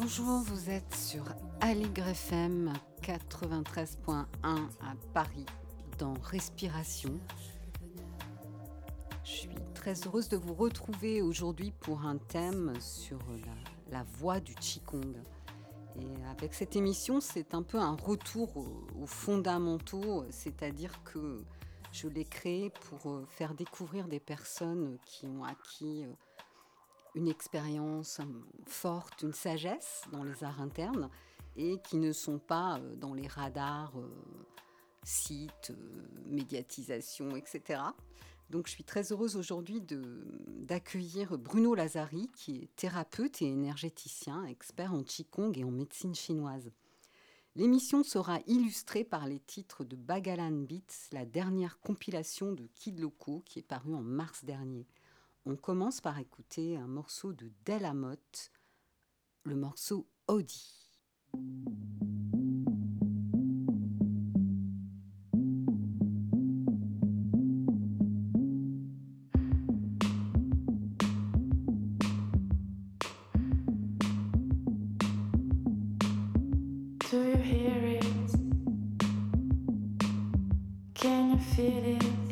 Bonjour, vous êtes sur Aligre FM 93.1 à Paris dans Respiration. Je suis très heureuse de vous retrouver aujourd'hui pour un thème sur la, voix du Qigong. Et avec cette émission, c'est un peu un retour aux fondamentaux, c'est-à-dire que je l'ai créé pour faire découvrir des personnes qui ont acquis une expérience forte, une sagesse dans les arts internes et qui ne sont pas euh, dans les radars, euh, sites, euh, médiatisation, etc. Donc je suis très heureuse aujourd'hui d'accueillir Bruno Lazari, qui est thérapeute et énergéticien, expert en Qigong et en médecine chinoise. L'émission sera illustrée par les titres de Bagalan Beats, la dernière compilation de Kid Loco qui est parue en mars dernier. On commence par écouter un morceau de Delamotte, le morceau Audi. is real. Please.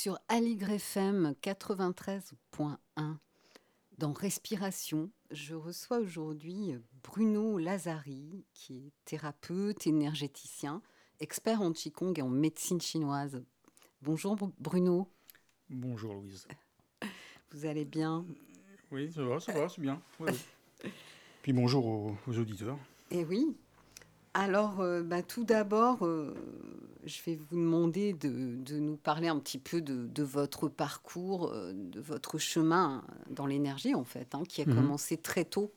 Sur Aligre FM 93.1. Dans Respiration, je reçois aujourd'hui Bruno Lazari, qui est thérapeute, énergéticien, expert en Qigong et en médecine chinoise. Bonjour Bruno. Bonjour Louise. Vous allez bien? Oui, ça va, ça va, c'est bien. Puis bonjour aux, auditeurs. Eh oui. Alors, euh, bah, tout d'abord, euh, je vais vous demander de, nous parler un petit peu de, votre parcours, euh, de votre chemin dans l'énergie, en fait, hein, qui a mhm. commencé très tôt,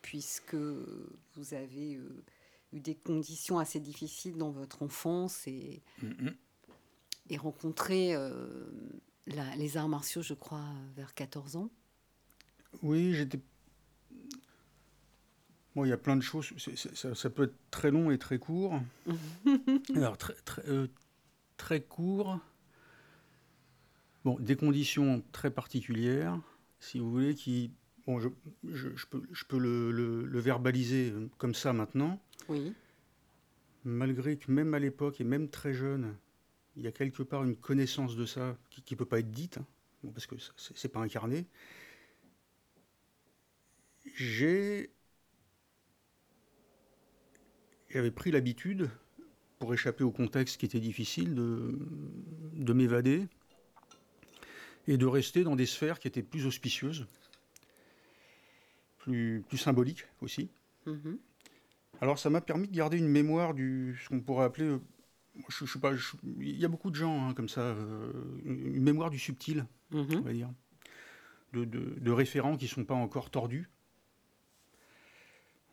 puisque vous avez eu des conditions assez difficiles dans votre enfance et, mhm. et rencontré les arts martiaux, je crois, vers 14 ans. Oui, j'étais Bon, il y a plein de choses. ça, peut être très long et très court. Alors, très, très, euh, très court. Bon, des conditions très particulières, si vous voulez, qui. Bon, je, je, peux, je peux le, le, verbaliser euh, comme ça maintenant. Oui. Malgré que même à l'époque et même très jeune, il y a quelque part une connaissance de ça qui ne peut pas être dite, hein, parce que c'est pas incarné. J'ai j'avais pris l'habitude, pour échapper au contexte qui était difficile, de, de m'évader et de rester dans des sphères qui étaient plus auspicieuses, plus, plus symboliques aussi. Mm-hmm. Alors ça m'a permis de garder une mémoire du ce qu'on pourrait appeler, euh, je, je, pas, il y a beaucoup de gens hein, comme ça, euh, une mémoire du subtil, mm-hmm. on va dire, de, de, de référents qui ne sont pas encore tordus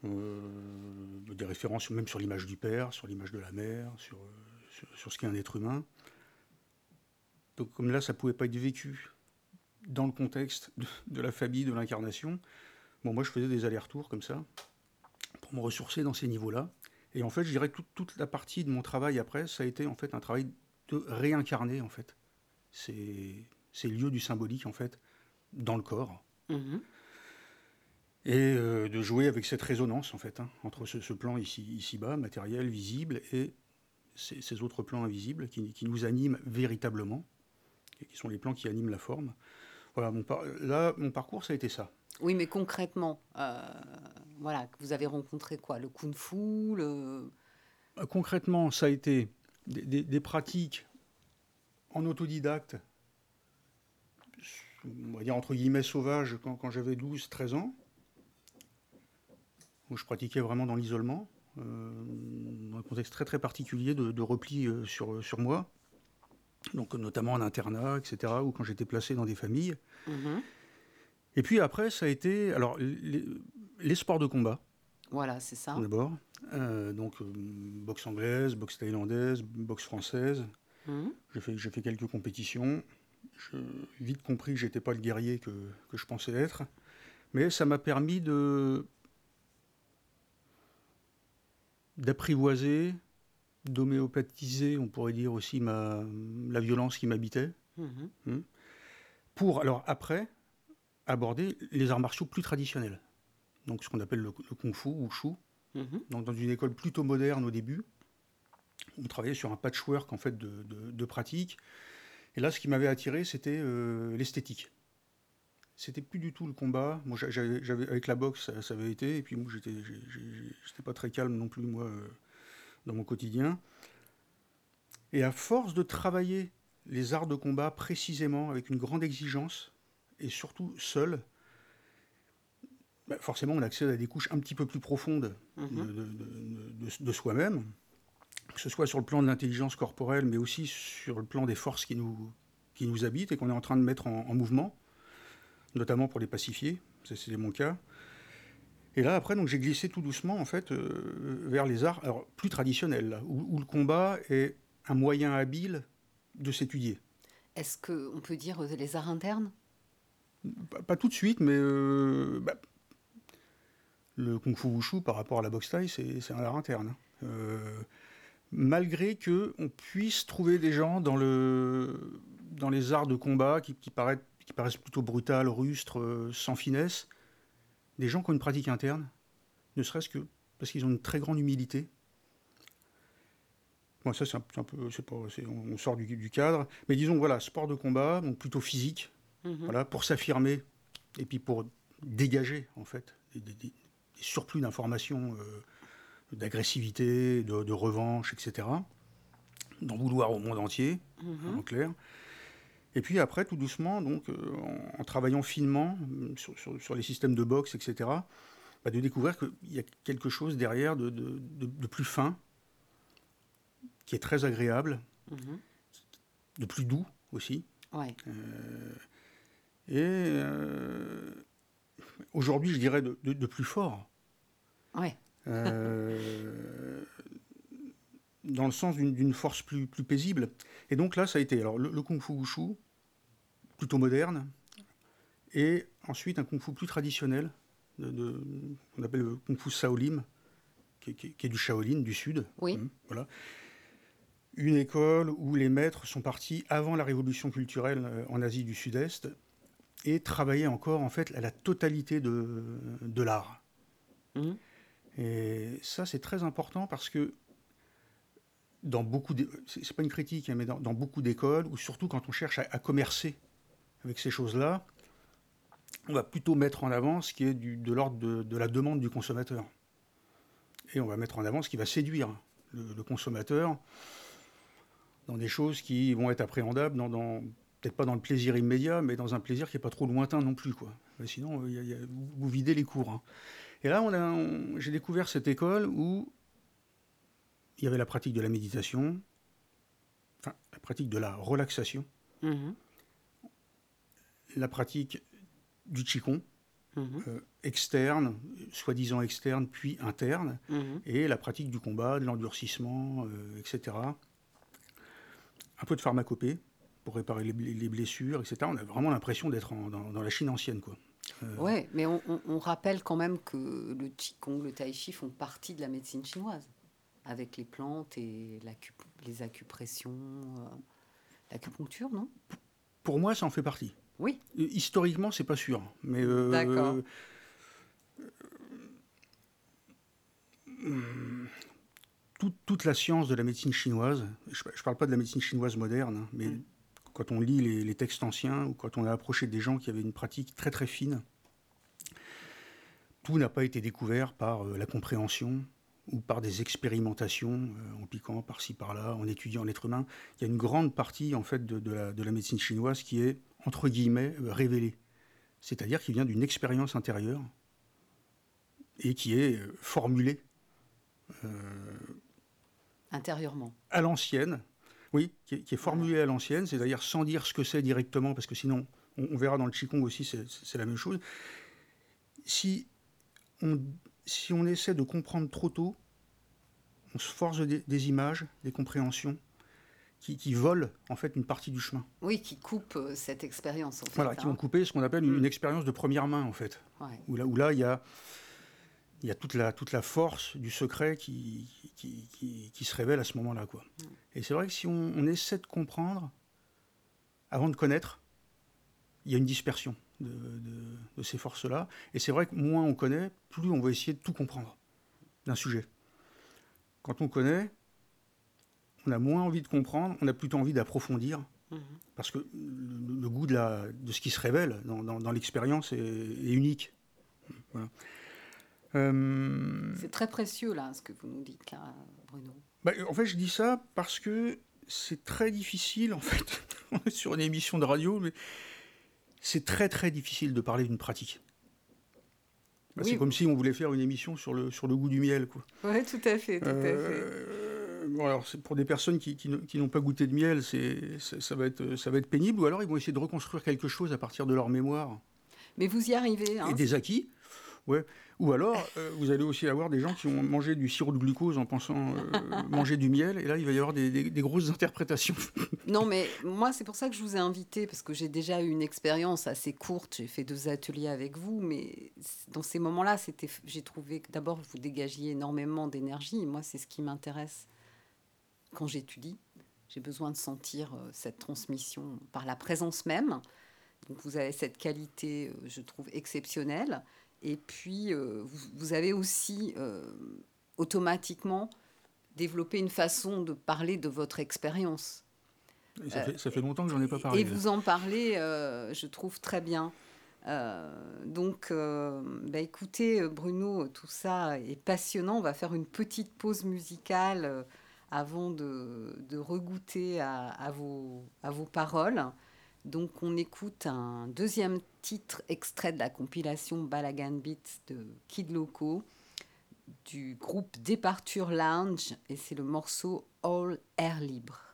euh, des références même sur l'image du père, sur l'image de la mère, sur, sur, ce qu'est un être humain. Donc comme là, ça ne pouvait pas être vécu dans le contexte de, la famille, de l'incarnation, bon, moi je faisais des allers-retours comme ça, pour me ressourcer dans ces niveaux-là. Et en fait, je dirais que toute, la partie de mon travail après, ça a été en fait un travail de réincarner en fait ces, ces lieux du symbolique en fait dans le corps. Mmh et euh, de jouer avec cette résonance en fait hein, entre ce, plan ici, ici bas, matériel, visible, et ces, autres plans invisibles qui, nous animent véritablement, et qui sont les plans qui animent la forme. Voilà, mon là, mon parcours, ça a été ça. Oui, mais concrètement, euh, voilà, vous avez rencontré quoi Le kung-fu le... Euh, concrètement, ça a été des, pratiques en autodidacte, on va dire entre guillemets sauvages, quand, quand j'avais 12-13 ans où je pratiquais vraiment dans l'isolement, euh, dans un contexte très très particulier de, repli euh, sur, sur moi, donc notamment en internat, etc., ou quand j'étais placé dans des familles. Mhm. Et puis après, ça a été alors les, sports de combat. Voilà, c'est ça. D'abord, euh, donc boxe anglaise, boxe thaïlandaise, boxe française. Mhm. J'ai fait, fait, quelques compétitions. J'ai vite compris que j'étais pas le guerrier que, que je pensais être, mais ça m'a permis de d'apprivoiser, d'homéopathiser, on pourrait dire aussi ma, la violence qui m'habitait, mhm. hmm, pour alors après aborder les arts martiaux plus traditionnels, donc ce qu'on appelle le, kung-fu ou shu, mhm. donc dans une école plutôt moderne au début. On travaillait sur un patchwork en fait de, de, pratiques. Et là, ce qui m'avait attiré, c'était euh, l'esthétique c'était plus du tout le combat. Moi, j'avais, avec la boxe, ça, avait été, et puis moi, j'étais, j'étais pas très calme non plus, moi, euh, dans mon quotidien. Et à force de travailler les arts de combat précisément, avec une grande exigence, et surtout seul, bah, forcément, on accède à des couches un petit peu plus profondes mm-hmm. de, soi-même, que ce soit sur le plan de l'intelligence corporelle, mais aussi sur le plan des forces qui nous, qui nous habitent et qu'on est en train de mettre en mouvement notamment pour les pacifier, c'est mon cas. Et là, après, donc j'ai glissé tout doucement, en fait, euh, vers les arts alors, plus traditionnels, où, le combat est un moyen habile de s'étudier. Est-ce qu'on peut dire euh, les arts internes? Pas, tout de suite, mais euh, bah, le kung fu wushu par rapport à la boxe thaï, c'est un art interne. Hein. malgré que on puisse trouver des gens dans, le, dans les arts de combat qui, qui paraissent qui paraissent plutôt brutales, rustres, euh, sans finesse, des gens qui ont une pratique interne, ne serait-ce que parce qu'ils ont une très grande humilité, Bon, ça, c'est un, peu, pas, on, sort du, cadre. Mais disons, voilà, sport de combat, donc plutôt physique, mhm. voilà, pour s'affirmer et puis pour dégager, en fait, des, surplus d'informations, euh, d'agressivité, de, revanche, etc. D'en vouloir au monde entier, mhm. en clair. Et puis après, tout doucement, donc, euh, en, travaillant finement sur, sur, les systèmes de boxe, etc., bah, de découvrir qu'il y a quelque chose derrière de, de plus fin, qui est très agréable, mhm. de plus doux aussi. Ouais. Euh, et euh, aujourd'hui, je dirais de, plus fort. Ouais. Euh, dans le sens d'une force plus, plus paisible. Et donc là, ça a été alors, le, kung fu wushu, plutôt moderne, et ensuite un kung fu plus traditionnel, de, qu'on appelle le kung fu Shaolin, qui, qui, est du Shaolin, du sud. Oui. Hum, voilà une école où les maîtres sont partis avant la révolution culturelle euh, en Asie du Sud-Est et travaillaient encore en fait à la totalité de, de l'art. Mmh. Et ça c'est très important parce que dans beaucoup, c'est pas une critique, hein, mais dans, beaucoup d'écoles, ou surtout quand on cherche à, commercer avec ces choses-là, on va plutôt mettre en avant ce qui est du, de l'ordre de, la demande du consommateur. Et on va mettre en avant ce qui va séduire le consommateur dans des choses qui vont être appréhendables, dans, peut-être pas dans le plaisir immédiat, mais dans un plaisir qui n'est pas trop lointain non plus. Quoi. sinon, vous videz les cours. Hein. Et là, j'ai découvert cette école où il y avait la pratique de la méditation, enfin, la pratique de la relaxation, mm-hmm. la pratique du Qigong, mm-hmm. euh, externe, soi-disant externe, puis interne, mm-hmm. et la pratique du combat, de l'endurcissement, euh, etc un peu de pharmacopée pour réparer les, blessures, etc. On a vraiment l'impression d'être dans, la Chine ancienne. Quoi. Euh, oui, mais on, rappelle quand même que le Qigong, le Tai Chi font partie de la médecine chinoise, avec les plantes et les acupressions, euh, l'acupuncture, non? Pour moi, ça en fait partie. Oui. Euh, historiquement, c'est pas sûr. Mais D'accord toute la science de la médecine chinoise, je ne parle pas de la médecine chinoise moderne, hein, mais mm. quand on lit les, textes anciens ou quand on a approché des gens qui avaient une pratique très très fine, tout n'a pas été découvert par euh, la compréhension ou par des expérimentations euh, en piquant par-ci par-là, en étudiant l'être humain. Il y a une grande partie en fait de, la, médecine chinoise qui est entre guillemets euh, révélée, c'est-à-dire qui vient d'une expérience intérieure et qui est formulée Intérieurement. À l'ancienne, oui, qui est, formulé à l'ancienne, c'est-à-dire sans dire ce que c'est directement, parce que sinon, on, verra dans le Qigong aussi, c'est la même chose. Si on, si on essaie de comprendre trop tôt, on se force des, images, des compréhensions qui, volent en fait une partie du chemin. Oui, qui coupent euh, cette expérience. En fait, voilà, qui vont hein. couper ce qu'on appelle une, mm. expérience de première main en fait. Où là, où là, il y a il y a toute la, toute la force du secret qui, qui, qui, se révèle à ce moment-là. Quoi. Mm. Et c'est vrai que si on, essaie de comprendre, avant de connaître, il y a une dispersion de, de, ces forces-là. Et c'est vrai que moins on connaît, plus on va essayer de tout comprendre d'un sujet. Quand on connaît, on a moins envie de comprendre, on a plutôt envie d'approfondir. Mm-hmm. Parce que le, goût de, la, de ce qui se révèle dans, dans, l'expérience est, est, unique. Voilà. Euh, c'est très précieux, là, ce que vous nous dites, là, Bruno. Bah, en fait, je dis ça parce que c'est très difficile, en fait. On est sur une émission de radio, mais c'est très, très difficile de parler d'une pratique. Bah, c'est comme si on voulait faire une émission sur le, sur le goût du miel. Oui, tout à fait. Tout à euh, fait. Bon, alors, pour des personnes qui, qui, n'ont pas goûté de miel, c'est, ça, va être, ça va être pénible, ou alors ils vont essayer de reconstruire quelque chose à partir de leur mémoire. Mais vous y arrivez. Hein, et des acquis. Ouais. Ou alors, euh, vous allez aussi avoir des gens qui ont mangé du sirop de glucose en pensant euh, manger du miel, et là, il va y avoir des, grosses interprétations. non, mais moi, c'est pour ça que je vous ai invité, parce que j'ai déjà eu une expérience assez courte. J'ai fait deux ateliers avec vous, mais dans ces moments-là, c'était, j'ai trouvé que d'abord, vous dégagiez énormément d'énergie. Moi, c'est ce qui m'intéresse quand j'étudie. J'ai besoin de sentir euh, cette transmission par la présence même. Donc, vous avez cette qualité, je trouve, exceptionnelle. Et puis, euh, vous, avez aussi euh, automatiquement développer une façon de parler de votre expérience. Ça, fait, longtemps que j'en ai pas parlé. Et vous en parlez, je trouve très bien. donc, bah, écoutez, Bruno, tout ça est passionnant. On va faire une petite pause musicale avant de, de regoûter à, vos, à vos paroles. Donc on écoute un deuxième titre extrait de la compilation Balagan Beats de Kid Loco du groupe Departure Lounge et c'est le morceau All Air Libre.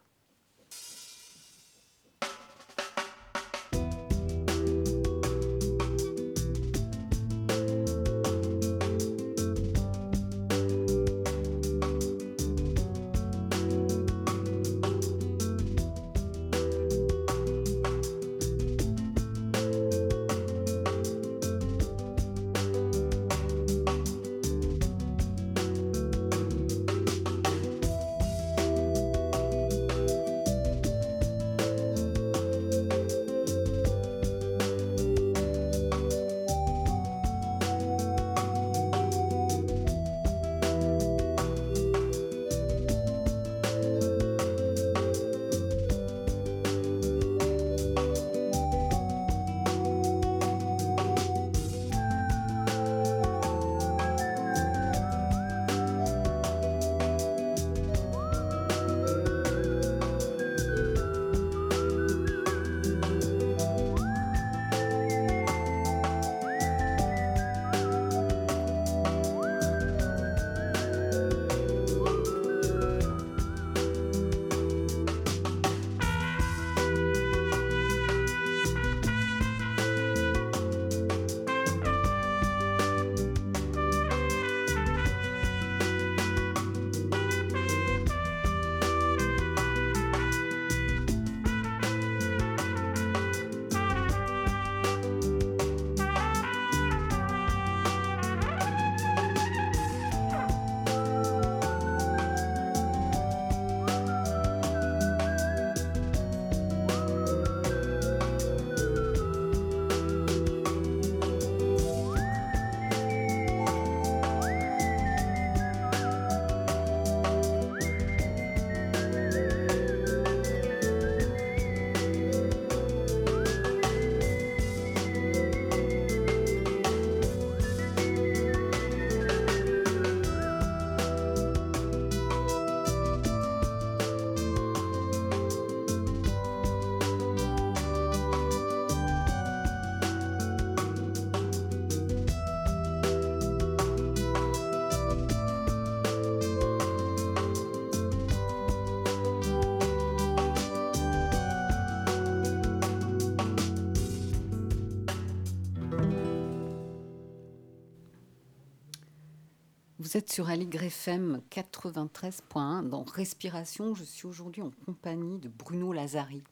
Vous êtes sur Aligre FM 93.1 dans Respiration. Je suis aujourd'hui en compagnie de Bruno Lazari.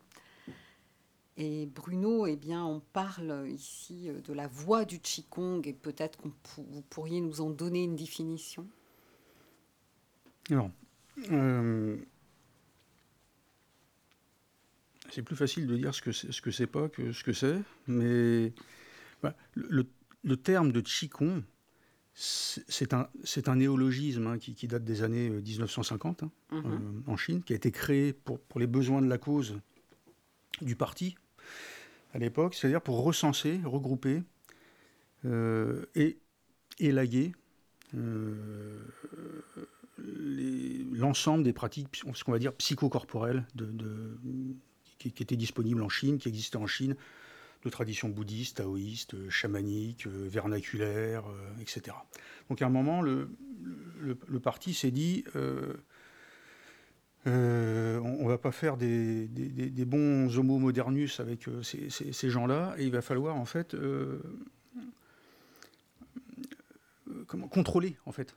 Et Bruno, eh bien, on parle ici de la voix du Qigong et peut-être que vous pourriez nous en donner une définition? Non. Euh, c'est plus facile de dire ce que c'est, ce que pas que ce que c'est, mais bah, le, le, terme de Qigong, c'est un, un, néologisme hein, qui, date des années 1950 euh, hein, mhm. euh, en Chine, qui a été créé pour, pour, les besoins de la cause du parti à l'époque, c'est-à-dire pour recenser, regrouper euh, et élaguer l'ensemble des pratiques, ce qu'on va dire psychocorporelles, de, de, qui, qui, étaient disponibles en Chine, qui existaient en Chine de tradition bouddhiste, taoïste, chamanique, euh, vernaculaire, euh, etc. Donc à un moment, le, le, parti s'est dit, euh, on ne va pas faire des, des, bons homo modernus avec ces, ces, gens-là, et il va falloir en fait comment, contrôler en fait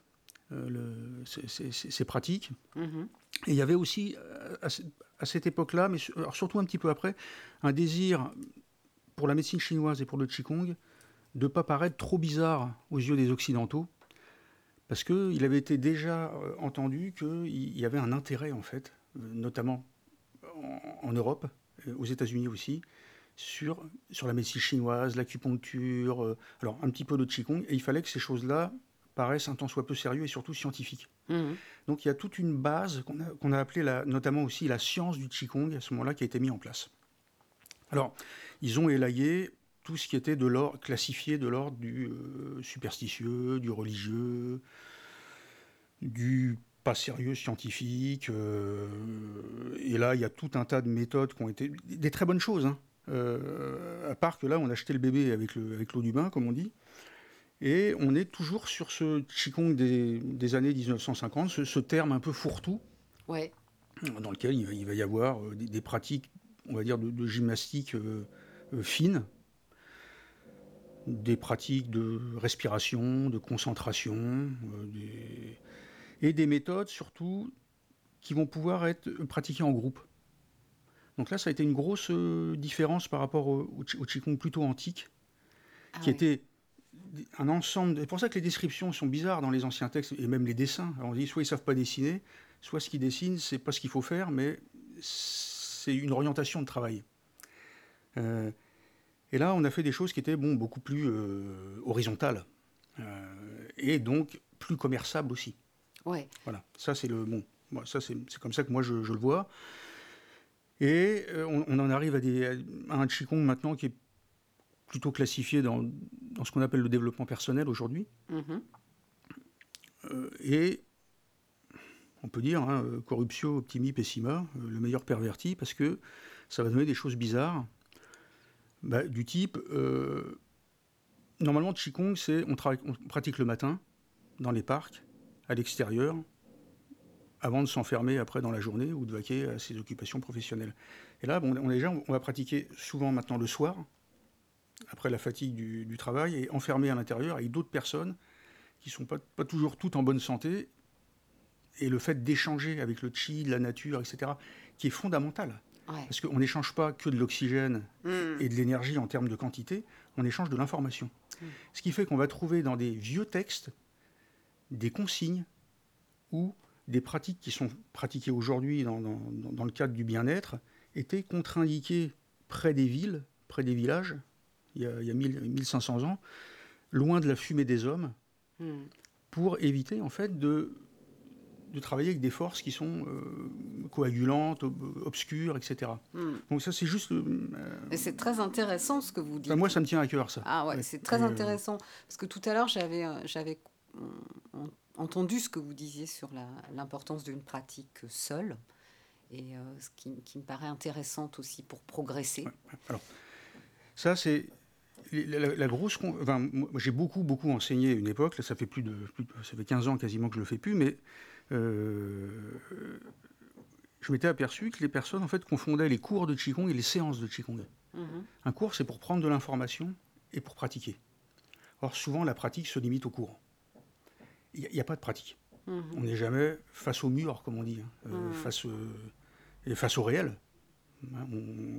ces, pratiques. Mm-hmm. Et il y avait aussi, à, cette époque-là, mais surtout un petit peu après, un désir pour la médecine chinoise et pour le Qigong de ne pas paraître trop bizarre aux yeux des Occidentaux, parce qu'il avait été déjà euh, entendu qu'il y avait un intérêt, en fait, euh, notamment en, Europe, aux États-Unis aussi, sur, sur la médecine chinoise, l'acupuncture, euh, alors un petit peu de Qigong, et il fallait que ces choses-là paraissent un tant soit peu sérieux et surtout scientifiques. Mmh. Donc il y a toute une base qu'on a, appelée la, notamment aussi la science du Qigong à ce moment-là qui a été mise en place. Alors, ils ont élayé tout ce qui était de l'ordre classifié de l'ordre du euh, superstitieux, du religieux, du pas sérieux scientifique. Euh, et là, il y a tout un tas de méthodes qui ont été des très bonnes choses. Hein. Euh, à part que là, on a acheté le bébé avec l'eau avec du bain, comme on dit. Et on est toujours sur ce Qigong des, des années 1950, ce, terme un peu fourre-tout, ouais. dans lequel il, va y avoir des, pratiques, on va dire, de, gymnastique fine, des pratiques de respiration, de concentration, des et des méthodes surtout qui vont pouvoir être pratiquées en groupe. Donc là, ça a été une grosse euh, différence par rapport au, au Qigong plutôt antique, ah qui était un ensemble. C'est pour ça que les descriptions sont bizarres dans les anciens textes et même les dessins. Alors on dit soit ils savent pas dessiner, soit ce qu'ils dessinent c'est pas ce qu'il faut faire, mais c'est une orientation de travail. Euh, et là, on a fait des choses qui étaient bon beaucoup plus euh, horizontales et donc plus commerçables aussi. Voilà, ça c'est le bon. ça c'est comme ça que moi je, le vois. Et euh, on, en arrive à, des, un Qigong maintenant qui est plutôt classifié dans, dans ce qu'on appelle le développement personnel aujourd'hui. Mm-hmm. Euh, et on peut dire hein, corruptio, optimi, pessima, euh, le meilleur perverti, parce que ça va donner des choses bizarres, bah, du type. normalement, Qigong, c'est on, pratique le matin dans les parcs à l'extérieur avant de s'enfermer après dans la journée ou de vaquer à ses occupations professionnelles. Et là, bon, on, déjà, on va pratiquer souvent maintenant le soir, après la fatigue du, travail, et enfermé à l'intérieur avec d'autres personnes qui ne sont pas, toujours toutes en bonne santé. Et le fait d'échanger avec le chi, la nature, etc., qui est fondamental. Parce qu'on n'échange pas que de l'oxygène hmm. et de l'énergie en termes de quantité, on échange de l'information. Hmm. Ce qui fait qu'on va trouver dans des vieux textes des consignes ou des pratiques qui sont pratiquées aujourd'hui dans, le cadre du bien-être étaient contre-indiquées près des villes, près des villages, il y a, il 1500 ans, loin de la fumée des hommes, hmm. pour éviter en fait de, de travailler avec des forces qui sont euh, coagulantes, obscures, etc. Hmm. Donc ça, c'est juste... Euh, c'est très intéressant ce que vous dites. moi, ça me tient à cœur, ça. Ah ouais, c'est très euh, intéressant. Parce que tout à l'heure, j'avais, entendu ce que vous disiez sur l'importance d'une pratique seule, et euh, ce qui, me paraît intéressante aussi pour progresser. alors, ça, c'est la, grosse. Enfin, j'ai beaucoup, beaucoup enseigné à une époque, là, ça fait plus de, Ça fait 15 ans quasiment que je le fais plus, mais. Euh, je m'étais aperçu que les personnes en fait confondaient les cours de Qigong et les séances de Qigong. Mm-hmm. Un cours, c'est pour prendre de l'information et pour pratiquer. Or, souvent, la pratique se limite au cours il n'y a, pas de pratique. Mhm. On n'est jamais face au mur, comme on dit, hein. euh, mhm. face, et face au réel. Hein,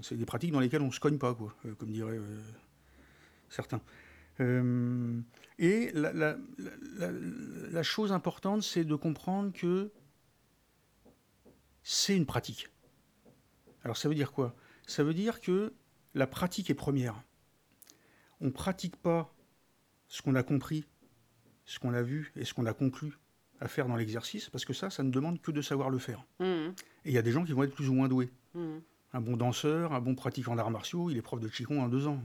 c'est des pratiques dans lesquelles on ne se cogne pas, quoi, euh, comme diraient euh, certains. Et la, la, chose importante, c'est de comprendre que c'est une pratique. Alors ça veut dire quoi? Ça veut dire que la pratique est première. On ne pratique pas ce qu'on a compris ce qu'on a vu et ce qu'on a conclu à faire dans l'exercice, parce que ça, ça ne demande que de savoir le faire. Mmh. Et il y a des gens qui vont être plus ou moins doués. Mmh. Un bon danseur, un bon pratiquant d'arts martiaux, il est prof de Qigong en deux ans.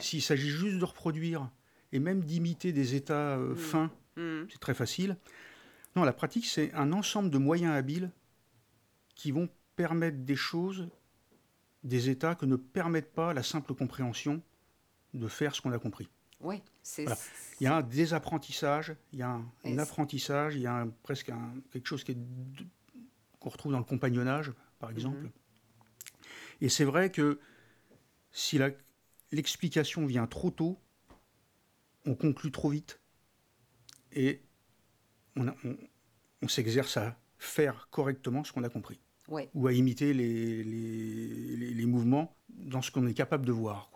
S'il s'agit juste de reproduire et même d'imiter des états euh, mmh. fins, c'est très facile. Non, la pratique, c'est un ensemble de moyens habiles qui vont permettre des choses, des états que ne permettent pas la simple compréhension de faire ce qu'on a compris. Oui, c'est. Il y a un désapprentissage, il y a un, apprentissage, il y a presque quelque chose qu'on retrouve dans le compagnonnage, par exemple. Mhm. Et c'est vrai que si l'explication vient trop tôt, on conclut trop vite et on, s'exerce à faire correctement ce qu'on a compris. Ou à imiter les, les, mouvements dans ce qu'on est capable de voir.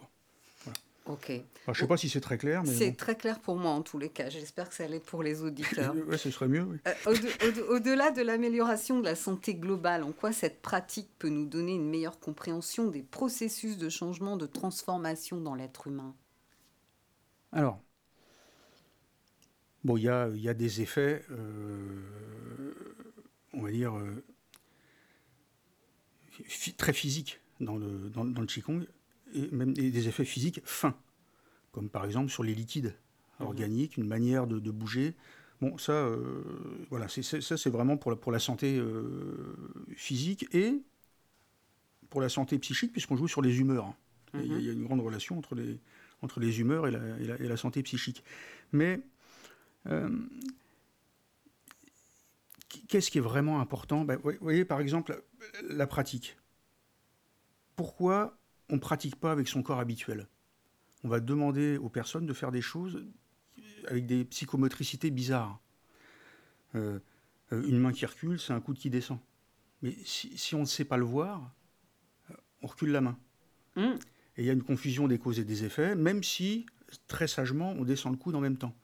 Ok. je ne sais pas si c'est très clair. C'est très clair pour moi en tous les cas. J'espère que ça allait pour les auditeurs. oui, ce serait mieux. Euh, au-delà de l'amélioration de la santé globale, en quoi cette pratique peut nous donner une meilleure compréhension des processus de changement, de transformation dans l'être humain? Alors, Bon, il y a, y a, des effets, on va dire, très physiques dans le, dans, le Qigong, et même des effets physiques fins, comme par exemple sur les liquides mhm. organiques, une manière de, bouger. Bon, ça, voilà, c'est, ça c'est vraiment pour la, pour la santé physique et pour la santé psychique, puisqu'on joue sur les humeurs. Il, y a, une grande relation entre les, entre les humeurs et la, et la, santé psychique. Mais euh, qu'est-ce qui est vraiment important? Ben, Vous voyez, par exemple, la pratique. Pourquoi on ne pratique pas avec son corps habituel On va demander aux personnes de faire des choses avec des psychomotricités bizarres. Euh, une main qui recule, c'est un coude qui descend. Mais si, si on ne sait pas le voir, on recule la main. Hmm. Et il y a une confusion des causes et des effets, même si, très sagement, on descend le coude en même temps.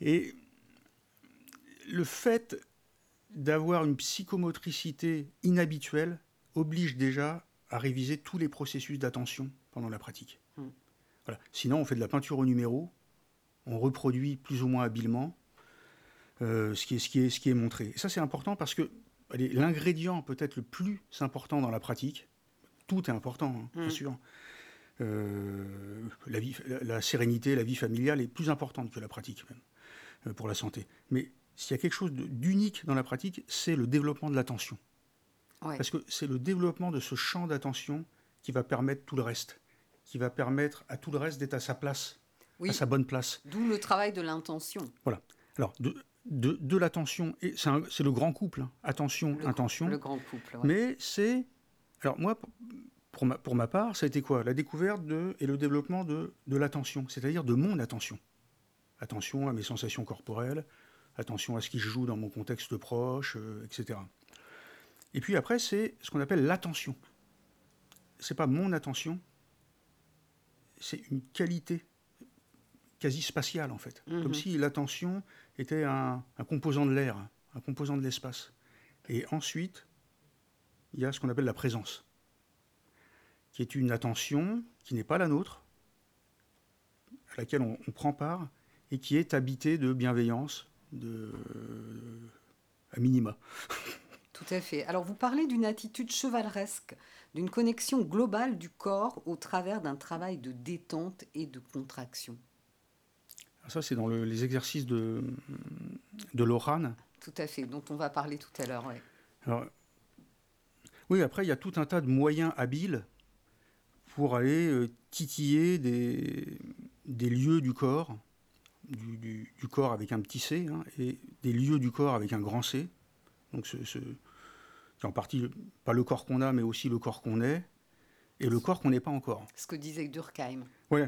Et le fait d'avoir une psychomotricité inhabituelle oblige déjà à réviser tous les processus d'attention pendant la pratique. Hmm. Voilà. Sinon, on fait de la peinture au numéro, on reproduit plus ou moins habilement euh, ce, qui est, ce, qui est, ce qui est montré. Et ça, c'est important parce que l'ingrédient peut-être le plus important dans la pratique, tout est important, hein, bien mm. sûr. Euh, la, vie, la, sérénité, la vie familiale est plus importante que la pratique même euh, pour la santé. Mais s'il y a quelque chose d'unique dans la pratique, c'est le développement de l'attention. Parce que c'est le développement de ce champ d'attention qui va permettre tout le reste, qui va permettre à tout le reste d'être à sa place, à sa bonne place. D'où le travail de l'intention. Voilà. Alors, de, de, de l'attention, c'est le grand couple, hein. attention, intention. Le grand couple, Mais c'est alors moi, pour ma, pour ma part, ça a été quoi? La découverte de, et le développement de, de l'attention, c'est-à-dire de mon attention. Attention à mes sensations corporelles, attention à ce qui se joue dans mon contexte proche, euh, etc. Et puis après, c'est ce qu'on appelle l'attention. C'est pas mon attention, c'est une qualité quasi spatiale en fait. Comme mhm. si l'attention était un, un composant de l'air, un composant de l'espace. Et ensuite, il y a ce qu'on appelle la présence, qui est une attention qui n'est pas la nôtre, à laquelle on, prend part, et qui est habitée de bienveillance, de, à minima. Tout à fait. Alors vous parlez d'une attitude chevaleresque, d'une connexion globale du corps au travers d'un travail de détente et de contraction. Ça, c'est dans les exercices de, de l'Oran. Tout à fait, dont on va parler tout à l'heure. Ouais. Alors, oui, après, il y a tout un tas de moyens habiles pour aller euh, titiller des, des, lieux du corps, du, corps avec un petit c, hein, et des lieux du corps avec un grand c. Donc, ce, c'est en partie pas le corps qu'on a, mais aussi le corps qu'on est, et le corps qu'on n'est pas encore. Ce que disait Durkheim. Oui,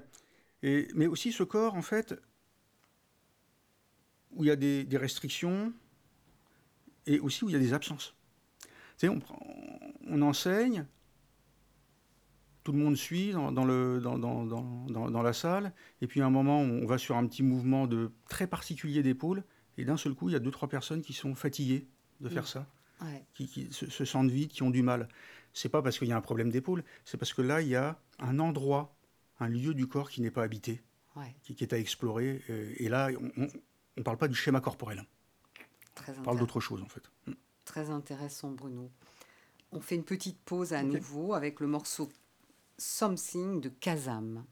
mais aussi ce corps, en fait, où il y a des, des restrictions, et aussi où il y a des absences. Tu sais, on, on enseigne, tout le monde suit dans, le, dans, dans, la salle, et puis à un moment, on va sur un petit mouvement de très particulier d'épaule, et d'un seul coup, il y a deux, trois personnes qui sont fatiguées de faire ça, qui, se, sentent vides, qui ont du mal. C'est pas parce qu'il y a un problème d'épaule, c'est parce que là, il y a un endroit, un lieu du corps qui n'est pas habité, qui, est à explorer, et, là, on ne parle pas du schéma corporel. on parle d'autre chose, en fait. Très intéressant, Bruno. On fait une petite pause à nouveau avec le morceau Something de Kazam.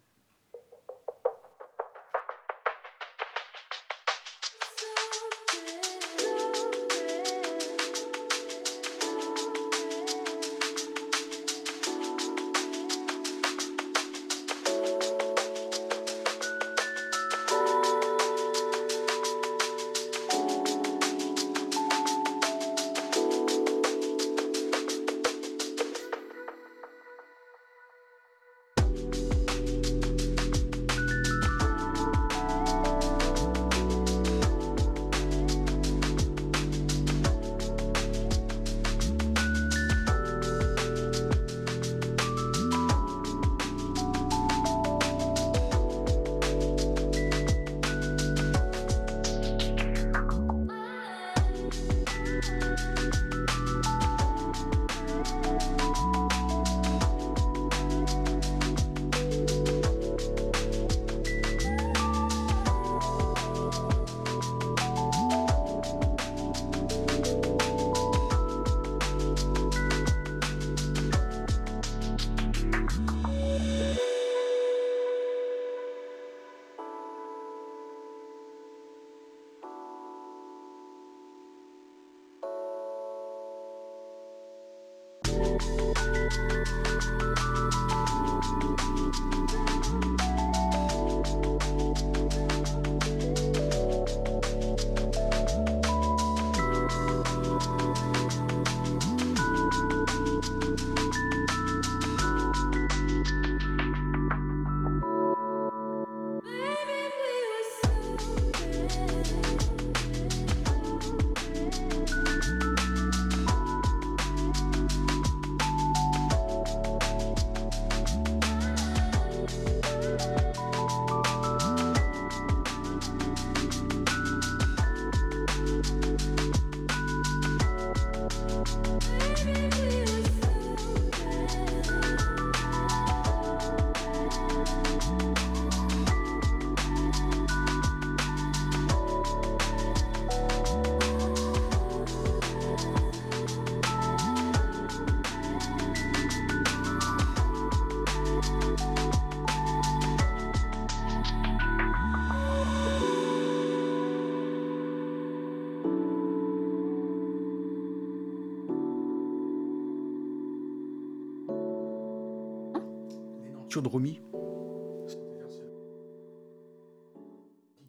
Chaudromie.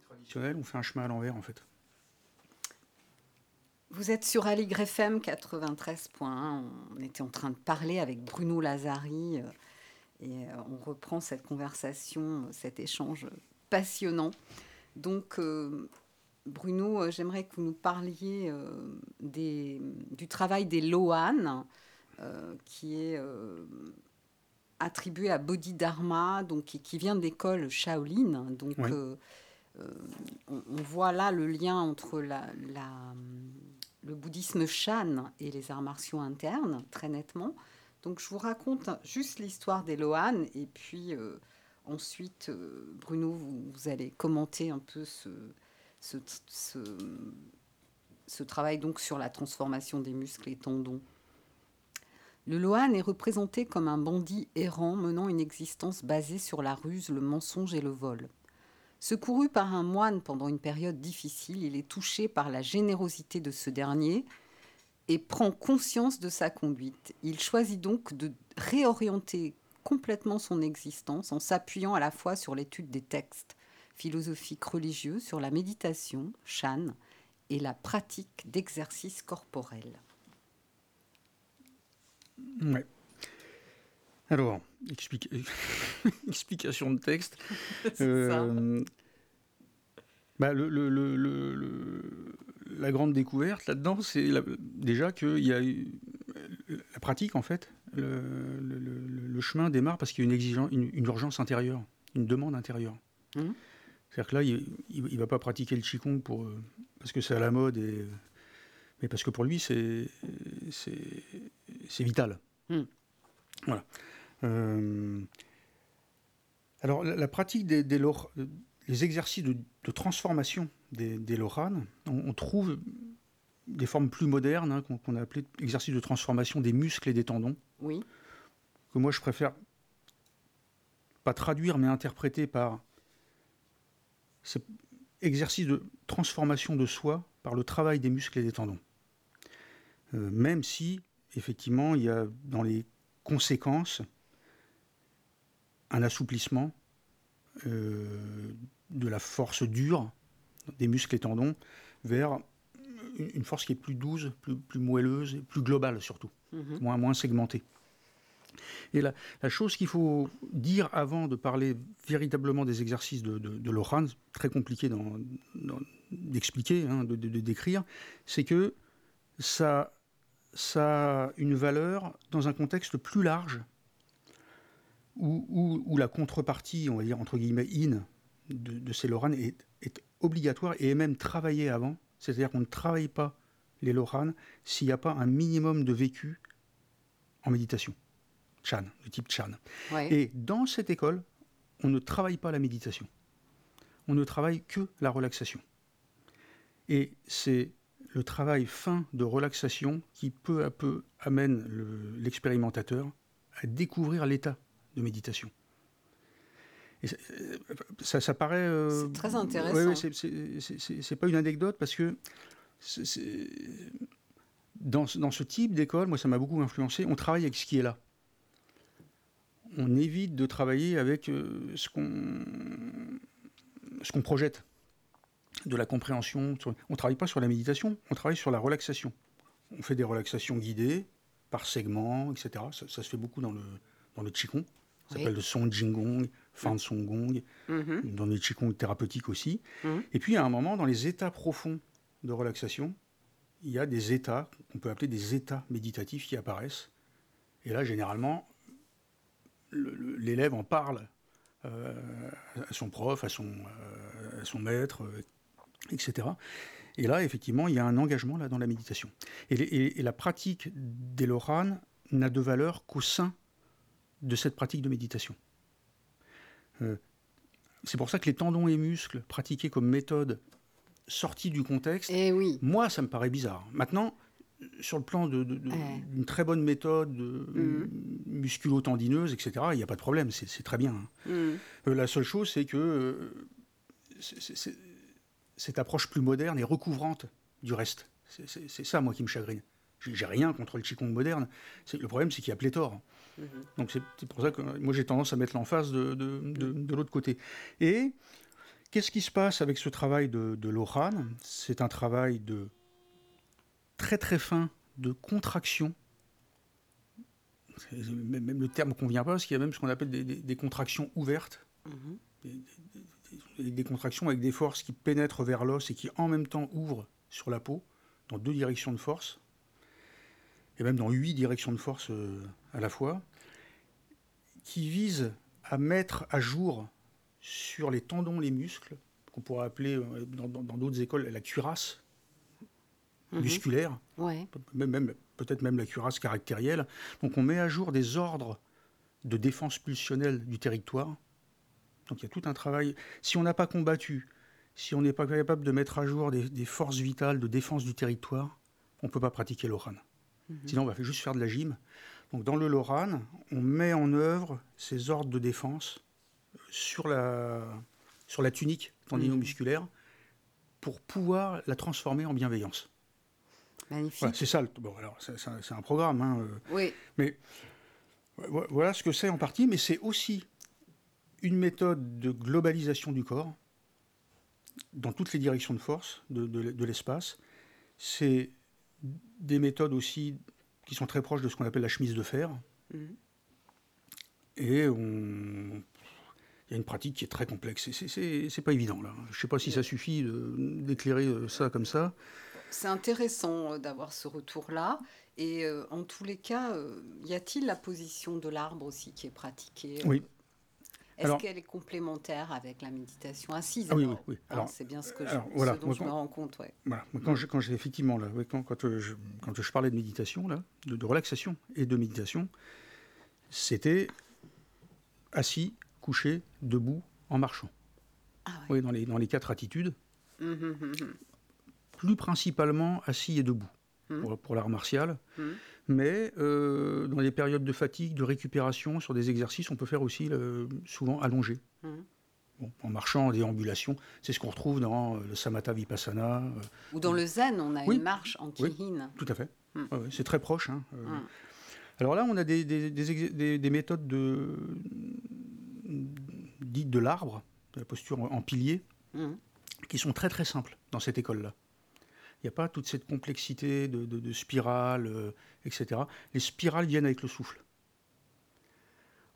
Traditionnel, on fait un chemin à l'envers en fait. Vous êtes sur Aligre FM 93.1. On était en train de parler avec Bruno Lazari euh, et euh, on reprend cette conversation, cet échange passionnant. Donc, euh, Bruno, j'aimerais que vous nous parliez des, du travail des Loan, qui est attribué à Bodhidharma, donc qui, vient d'école Shaolin. Donc, euh, euh, on, voit là le lien entre la, le bouddhisme Shan et les arts martiaux internes, très nettement. Donc, je vous raconte juste l'histoire des Lohan, et puis euh, ensuite, Bruno, vous, allez commenter un peu ce, ce, ce, ce travail donc sur la transformation des muscles et tendons. Le Lohan est représenté comme un bandit errant menant une existence basée sur la ruse, le mensonge et le vol. Secouru par un moine pendant une période difficile, il est touché par la générosité de ce dernier et prend conscience de sa conduite. Il choisit donc de réorienter complètement son existence en s'appuyant à la fois sur l'étude des textes philosophiques religieux, sur la méditation, shan, et la pratique d'exercices corporels. Ouais. Alors, explication de texte. Euh, bah, la grande découverte là-dedans, c'est déjà qu'il y a eu la pratique, en fait. Le, chemin démarre parce qu'il y a une, exigence, une, urgence intérieure, une demande intérieure. Mmh. C'est-à-dire que là, il ne va pas pratiquer le Qigong pour, euh, parce que c'est à la mode et mais parce que pour lui, c'est vital. Hmm. Voilà. Euh, alors, la, pratique des, les exercices de, transformation des, des on, trouve des formes plus modernes hein, qu'on a appelées exercices de transformation des muscles et des tendons. Oui. Que moi, je préfère pas traduire, mais interpréter par exercice de transformation de soi par le travail des muscles et des tendons. Euh, même si, effectivement, il y a dans les conséquences un assouplissement euh, de la force dure des muscles et tendons vers une force qui est plus douce, plus, plus moelleuse, plus globale surtout, mhm. moins, moins segmentée. Et la, chose qu'il faut dire avant de parler véritablement des exercices de, de, Loran, très compliqué d'expliquer, hein, de, de, décrire, c'est que ça ça a une valeur dans un contexte plus large, où, la contrepartie, on va dire entre guillemets, in de, ces loranes est, obligatoire et est même travaillée avant. C'est-à-dire qu'on ne travaille pas les loranes s'il n'y a pas un minimum de vécu en méditation. Chan, de type Chan. Et dans cette école, on ne travaille pas la méditation. On ne travaille que la relaxation. Et c'est le travail fin de relaxation qui peu à peu amène l'expérimentateur à découvrir l'état de méditation. Et ça, ça, paraît. Euh, c'est très intéressant. c'est pas une anecdote parce que dans, dans ce type d'école, moi, ça m'a beaucoup influencé. On travaille avec ce qui est là. On évite de travailler avec euh, ce qu'on ce qu'on projette, de la compréhension. On ne travaille pas sur la méditation, on travaille sur la relaxation. On fait des relaxations guidées par segments, etc. Ça, se fait beaucoup dans le, dans le Qigong. Ça s'appelle le Song Jingong, Fan Song Gong, mm-hmm. dans le Qigong thérapeutique aussi. Mm-hmm. Et puis, à un moment, dans les états profonds de relaxation, il y a des états qu'on peut appeler des états méditatifs qui apparaissent. Et là, généralement, l'élève en parle euh, à son prof, à son, euh, à son maître, etc. Et là, effectivement, il y a un engagement là, dans la méditation. Et, la pratique des Loran n'a de valeur qu'au sein de cette pratique de méditation. c'est pour ça que les tendons et muscles pratiqués comme méthode sortie du contexte, eh oui. moi, ça me paraît bizarre. Maintenant, sur le plan d'une très bonne méthode mm. musculo-tendineuse, etc., il n'y a pas de problème, c'est très bien. Mm. Euh, la seule chose, c'est que euh, cette approche plus moderne et recouvrante du reste. C'est ça, moi, qui me chagrine. J'ai rien contre le Qigong moderne. Le problème, c'est qu'il y a pléthore. Mm-hmm. Donc c'est pour ça que moi, j'ai tendance à mettre l'emphase de, de, l'autre côté. Et qu'est-ce qui se passe avec ce travail de, de Lohan C'est un travail de très très fin de contraction. Même le terme ne convient pas, parce qu'il y a même ce qu'on appelle des, contractions ouvertes. Mhm. Des, contractions avec des forces qui pénètrent vers l'os et qui en même temps ouvrent sur la peau, dans deux directions de force, et même dans huit directions de force euh, à la fois, qui visent à mettre à jour sur les tendons, les muscles, qu'on pourrait appeler euh, dans d'autres écoles la cuirasse, Mhm. musculaire, même, peut-être même la cuirasse caractérielle. Donc on met à jour des ordres de défense pulsionnelle du territoire. Donc il y a tout un travail. Si on n'a pas combattu, si on n'est pas capable de mettre à jour des, forces vitales de défense du territoire, on ne peut pas pratiquer l'oran. Mhm. Sinon, on va juste faire de la gym. Donc dans le Loran, on met en œuvre ces ordres de défense sur la, sur la tunique tendino-musculaire mhm. pour pouvoir la transformer en bienveillance. Magnifique. c'est ça, bon, alors, c'est, un programme. Hein, euh. oui. Mais voilà ce que c'est en partie, mais c'est aussi une méthode de globalisation du corps dans toutes les directions de force de, de, l'espace. C'est des méthodes aussi qui sont très proches de ce qu'on appelle la chemise de fer. Mhm. Et on, il y a une pratique qui est très complexe. C'est pas évident, là. Je ne sais pas si ça suffit d'éclairer euh, ça comme ça. C'est intéressant euh, d'avoir ce retour-là. Et euh, en tous les cas, euh, y a-t-il la position de l'arbre aussi qui est pratiquée Oui. Est-ce qu'elle est complémentaire avec la méditation assise ah Oui, oui, c'est bien ce, que je, voilà, dont je me rends compte. Voilà. quand, je, quand j'ai effectivement, là, quand, quand, je, quand je parlais de méditation, là, de, relaxation et de méditation, c'était assis, couché, debout, en marchant. Ah oui, dans les, dans les quatre attitudes. Hum, hum, hum, plus principalement assis et debout mmh. pour, l'art martial. Mmh. Mais euh, dans les périodes de fatigue, de récupération, sur des exercices, on peut faire aussi souvent allongé. Mmh. en marchant, en déambulation, c'est ce qu'on retrouve dans euh, le Samatha Vipassana. Euh, Ou dans le Zen, on a une marche en Kihin. tout à fait. c'est très proche. Hein, alors là, on a des, des, méthodes de, dites de l'arbre, de la posture en pilier, qui sont très très simples dans cette école-là. Il n'y a pas toute cette complexité de, de, spirales, euh, etc. Les spirales viennent avec le souffle.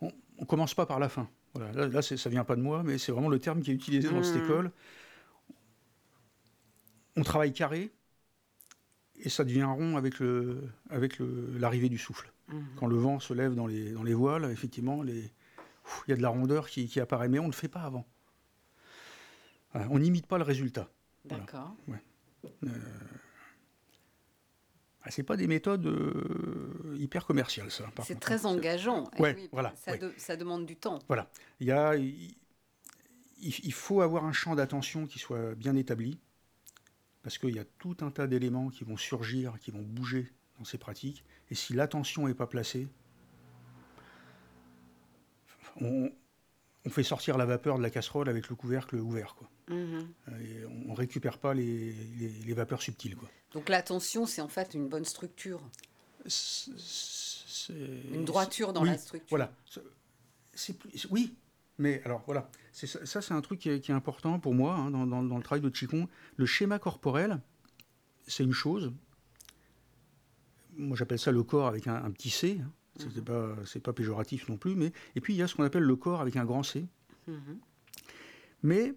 On ne commence pas par la fin. Voilà, là, ça ne vient pas de moi, mais c'est vraiment le terme qui est utilisé dans cette mmh. école. On travaille carré, et ça devient rond avec, le, avec l'arrivée du souffle. Mmh. Quand le vent se lève dans les, dans les voiles, effectivement, il y a de la rondeur qui, qui, apparaît, mais on ne le fait pas avant. on n'imite pas le résultat. D'accord. Euh, ah, c'est pas des méthodes euh, hyper commerciales, ça. C'est très engageant. Eh ouais, voilà, ça, demande du temps. Voilà. Il, y a, il, faut avoir un champ d'attention qui soit bien établi, parce qu'il y a tout un tas d'éléments qui vont surgir, qui vont bouger dans ces pratiques. Et si l'attention n'est pas placée, on, on fait sortir la vapeur de la casserole avec le couvercle ouvert. Quoi. Mmh et on ne récupère pas les, les, vapeurs subtiles. Quoi. Donc la tension, c'est en fait une bonne structure. une droiture dans la structure. Voilà. oui, mais alors voilà. Ça, ça c'est un truc qui est, important pour moi hein, dans, dans, le travail de Qigong. Le schéma corporel, c'est une chose. Moi, j'appelle ça le corps avec un, petit C. Hein. Ce n'est mhm. pas, péjoratif non plus. Mais... Et puis, il y a ce qu'on appelle le corps avec un grand C. Mhm. Mais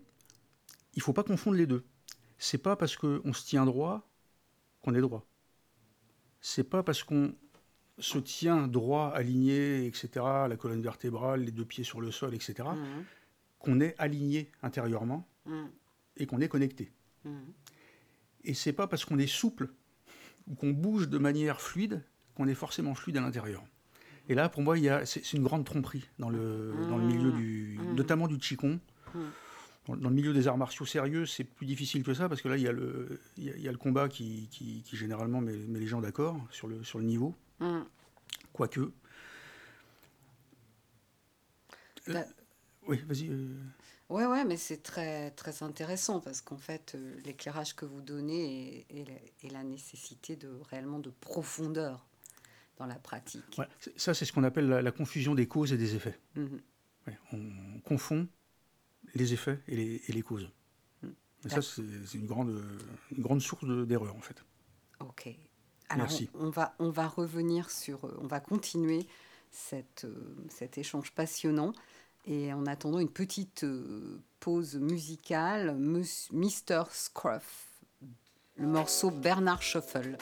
il ne faut pas confondre les deux. C'est pas parce qu'on se tient droit qu'on est droit. C'est pas parce qu'on se tient droit, aligné, etc., la colonne vertébrale, les deux pieds sur le sol, etc., mhm. qu'on est aligné intérieurement et qu'on est connecté. Et c'est pas parce qu'on est souple ou qu'on bouge de manière fluide qu'on est forcément fluide à l'intérieur. Et là, pour moi, c'est une grande tromperie dans le, dans le milieu du, mmh. notamment du Qigong. Mmh. Dans, le milieu des arts martiaux sérieux, c'est plus difficile que ça parce que là, il y a le, il y a, le combat qui, qui, généralement met, les gens d'accord sur le, sur le niveau. Mmh. Quoique. Bah oui, vas-y. Euh... Ouais, mais c'est très, très intéressant parce qu'en fait, euh, l'éclairage que vous donnez est, la, nécessité de réellement de profondeur dans la pratique. ça, c'est ce qu'on appelle la, confusion des causes et des effets. Mhm. on confond les effets et les, et les causes. Mhm. Et ça, c'est une grande, une grande source d'erreur, en fait. Ok. Alors, Merci. On, va, on va revenir sur, on va continuer cette, euh, cet échange passionnant. Et en attendant une petite euh, pause musicale, Mr. Scruff, le morceau Bernard Shuffle.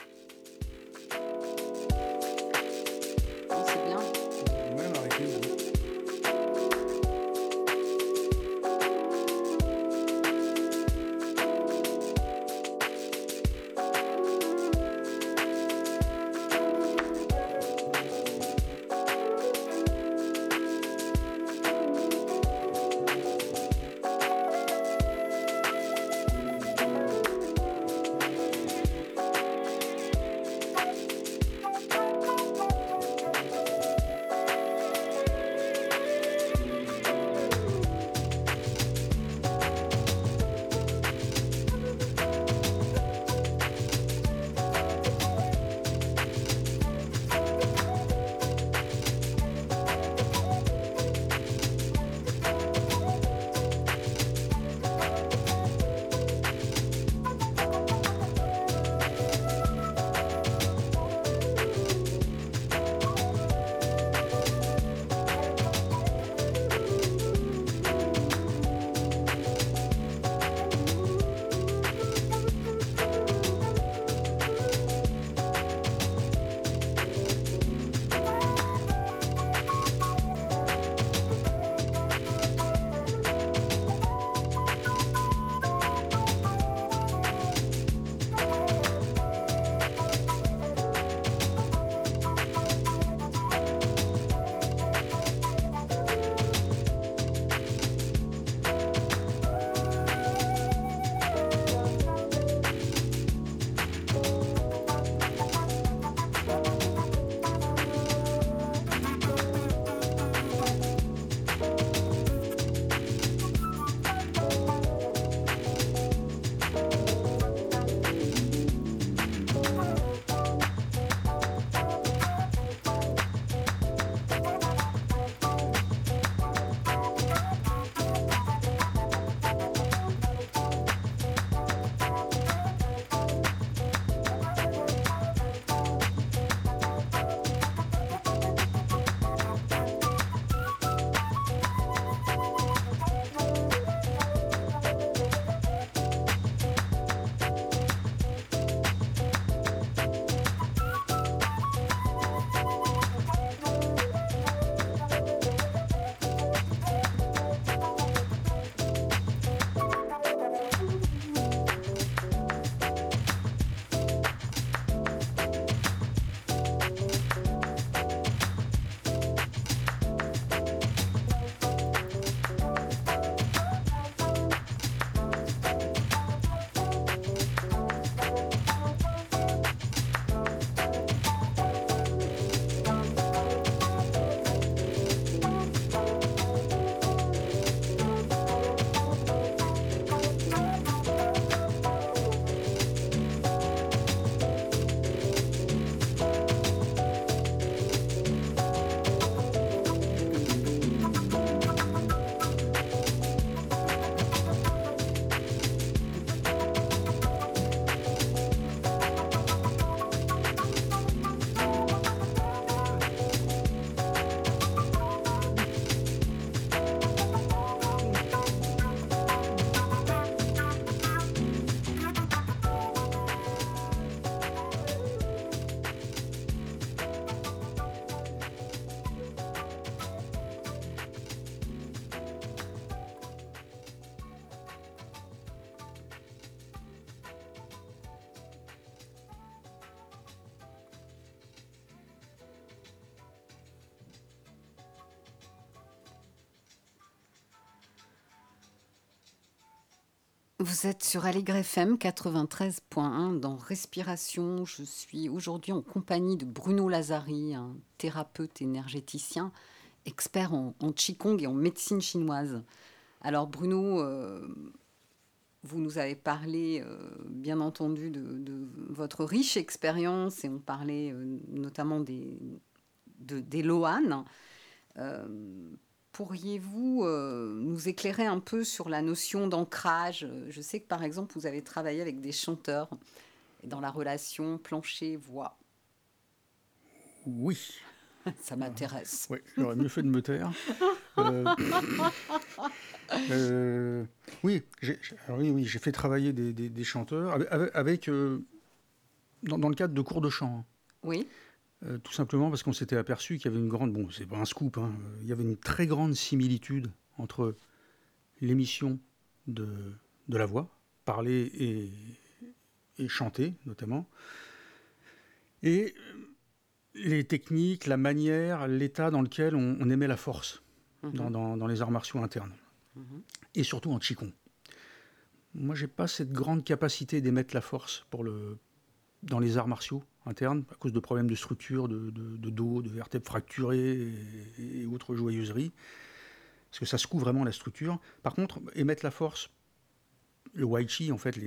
Vous êtes sur Allegre FM 93.1 dans Respiration. Je suis aujourd'hui en compagnie de Bruno Lazari, un thérapeute énergéticien, expert en, Qigong et en médecine chinoise. Alors Bruno, euh, vous nous avez parlé, euh, bien entendu, de, votre riche expérience et on parlait euh, notamment des, de, des. Pourriez-vous euh, nous éclairer un peu sur la notion d'ancrage? Je sais que par exemple, vous avez travaillé avec des chanteurs dans la relation plancher-voix. Oui. Ça m'intéresse. oui, j'aurais mieux fait de me taire. Euh, euh, oui, j'ai, oui, oui, j'ai fait travailler des, chanteurs avec, dans, dans, le cadre de cours de chant. Oui. Euh, tout simplement parce qu'on s'était aperçu qu'il y avait une grande, bon, c'est pas un scoop, hein, il y avait une très grande similitude entre l'émission de, de la voix, parler et, et chanter notamment, et les techniques, la manière, l'état dans lequel on, aimait la force mhm. dans, dans, les arts martiaux internes, mhm. et surtout en Qigong. Moi, j'ai pas cette grande capacité d'émettre la force pour le, dans les arts martiaux internes, à cause de problèmes de structure, de, dos, de vertèbres fracturées et, autres joyeuseries. Parce que ça secoue vraiment la structure. Par contre, émettre la force, le Wai Chi, en fait,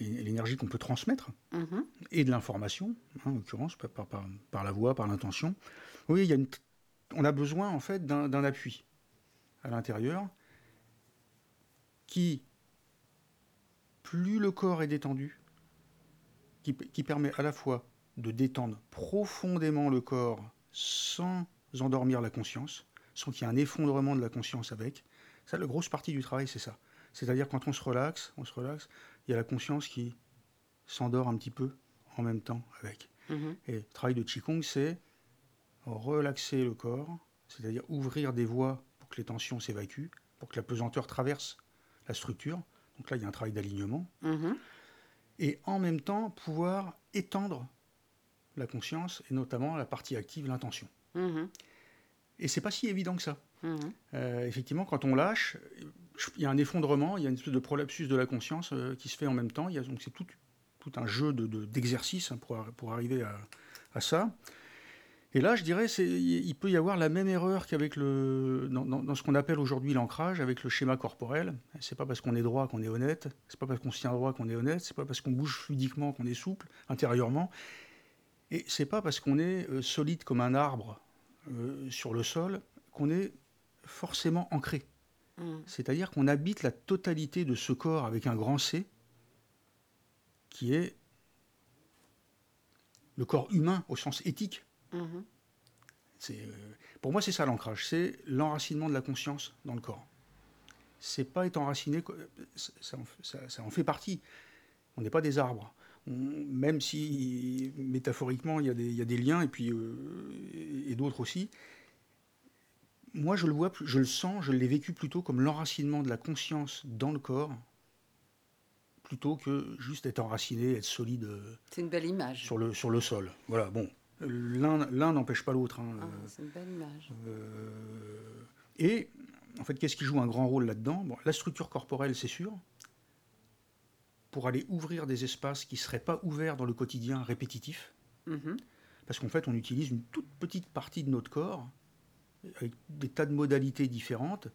l'énergie qu'on peut transmettre, mm-hmm. et de l'information, hein, en l'occurrence, par, la voix, par l'intention. Oui, il y a on a besoin, en fait, d'un appui à l'intérieur qui, plus le corps est détendu, qui, permet à la fois de détendre profondément le corps sans endormir la conscience, sans qu'il y ait un effondrement de la conscience avec. Ça, la grosse partie du travail, c'est ça. C'est-à-dire quand on se relaxe, on se relaxe, il y a la conscience qui s'endort un petit peu en même temps avec. Mm-hmm. Et le travail de Qigong, c'est relaxer le corps, c'est-à-dire ouvrir des voies pour que les tensions s'évacuent, pour que la pesanteur traverse la structure. Donc là, il y a un travail d'alignement. Mm-hmm et en même temps pouvoir étendre la conscience et notamment la partie active, l'intention. Mhm. Et c'est pas si évident que ça. Mhm. Euh, effectivement, quand on lâche, il y a un effondrement, il y a une espèce de prolapsus de la conscience euh, qui se fait en même temps. donc c'est tout, tout, un jeu d'exercices de, hein, pour, pour, arriver à, à ça. Et là, je dirais, il peut y avoir la même erreur qu'avec le, dans, ce qu'on appelle aujourd'hui l'ancrage, avec le schéma corporel. C'est pas parce qu'on est droit qu'on est honnête, c'est pas parce qu'on se tient droit qu'on est honnête, c'est pas parce qu'on bouge fluidiquement qu'on est souple intérieurement, et c'est pas parce qu'on est euh, solide comme un arbre euh, sur le sol qu'on est forcément ancré. Mmh. C'est-à-dire qu'on habite la totalité de ce corps avec un grand C, qui est le corps humain au sens éthique Mhm. Euh, pour moi, c'est ça l'ancrage, c'est l'enracinement de la conscience dans le corps. C'est pas être enraciné, ça, en, fait partie. On n'est pas des arbres. même si métaphoriquement il y, a des, des liens et puis euh, et d'autres aussi. Moi, je le vois, je le sens, je l'ai vécu plutôt comme l'enracinement de la conscience dans le corps, plutôt que juste être enraciné, être solide. Euh, c'est une belle image. Sur le, sur le sol. Voilà, bon. L'un n'empêche pas l'autre. Hein. Ah, c'est une belle image. Euh, et en fait, qu'est-ce qui joue un grand rôle là-dedans? Bon, La structure corporelle, c'est sûr, pour aller ouvrir des espaces qui ne seraient pas ouverts dans le quotidien répétitif. Mm-hmm. Parce qu'en fait, on utilise une toute petite partie de notre corps, avec des tas de modalités différentes,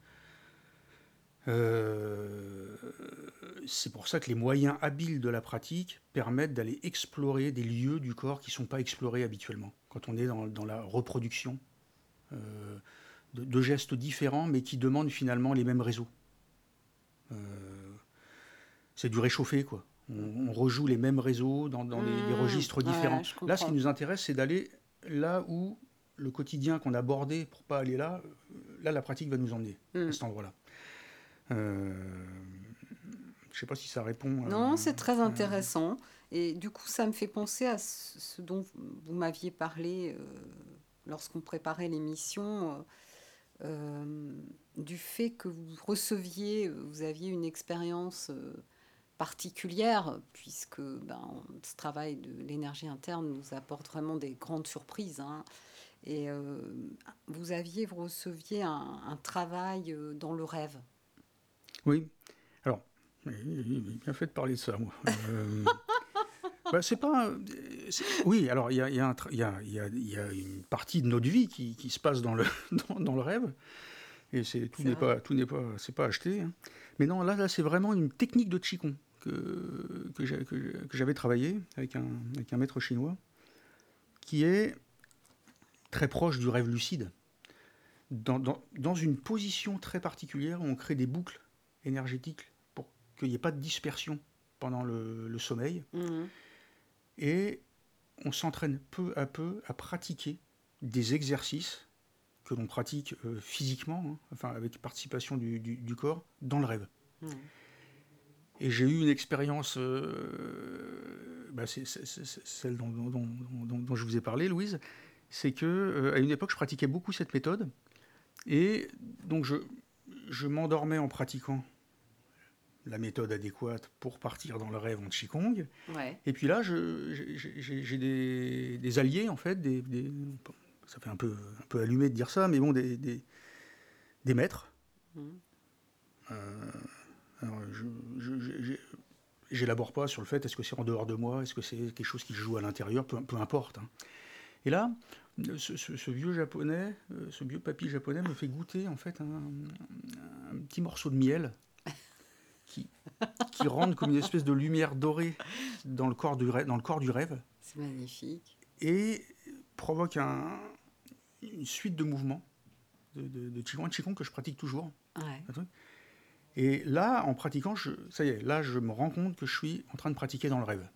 euh, c'est pour ça que les moyens habiles de la pratique permettent d'aller explorer des lieux du corps qui ne sont pas explorés habituellement, quand on est dans, la reproduction euh, de, gestes différents, mais qui demandent finalement les mêmes réseaux. Euh, c'est du réchauffé, quoi. On, rejoue les mêmes réseaux dans, les, mmh. registres différents. là, ce qui nous intéresse, c'est d'aller là où le quotidien qu'on a abordé pour pas aller là, là, la pratique va nous emmener, à mmh. cet endroit-là. Euh, je ne sais pas si ça répond. Non, c'est très intéressant. Et du coup, ça me fait penser à ce dont vous m'aviez parlé euh, lorsqu'on préparait l'émission, euh, du fait que vous receviez, vous aviez une expérience particulière, puisque ben, ce travail de l'énergie interne nous apporte vraiment des grandes surprises. Hein. Et vous aviez, vous receviez un travail dans le rêve. Oui. Alors, Oui, bien fait de parler de ça, moi. Euh, bah, c'est pas. Oui, alors il y a, y, a y, a, y a, une partie de notre vie qui, qui se passe dans le, dans, dans le rêve. Et c'est, tout n'est pas, tout n'est pas, c'est pas acheté. Hein. Mais non, là, là c'est vraiment une technique de Qigong que, que, j'avais travaillé avec un, avec un maître chinois, qui est très proche du rêve lucide. Dans, dans, dans une position très particulière, on crée des boucles énergétiques pour qu'il n'y ait pas de dispersion pendant le, le sommeil. Mmh. Et on s'entraîne peu à peu à pratiquer des exercices que l'on pratique euh, physiquement, hein, enfin avec participation du, du, corps, dans le rêve. Mmh. Et j'ai eu une expérience, euh, bah c'est celle dont, dont, dont, je vous ai parlé, Louise, c'est que euh, à une époque, je pratiquais beaucoup cette méthode, et donc je, je m'endormais en pratiquant la méthode adéquate pour partir dans le rêve en Qigong. Ouais. Et puis là, j'ai des, des, alliés, en fait, des, des, ça fait un peu, un peu allumé de dire ça, mais bon, des, maîtres. Mmh. Euh, je j'élabore pas sur le fait est-ce que c'est en dehors de moi, est-ce que c'est quelque chose qui joue à l'intérieur, peu, peu, importe. Hein. Et là, ce, vieux japonais, euh, ce vieux papy japonais me fait goûter en fait un, un petit morceau de miel qui, qui rentre comme une espèce de lumière dorée dans le corps du rêve. Dans le corps du rêve. C'est magnifique. Et provoque un, une suite de mouvements de, de, de Qigong, Qigong que je pratique toujours. Ouais. Et là, en pratiquant, je, ça y est, là, je me rends compte que je suis en train de pratiquer dans le rêve.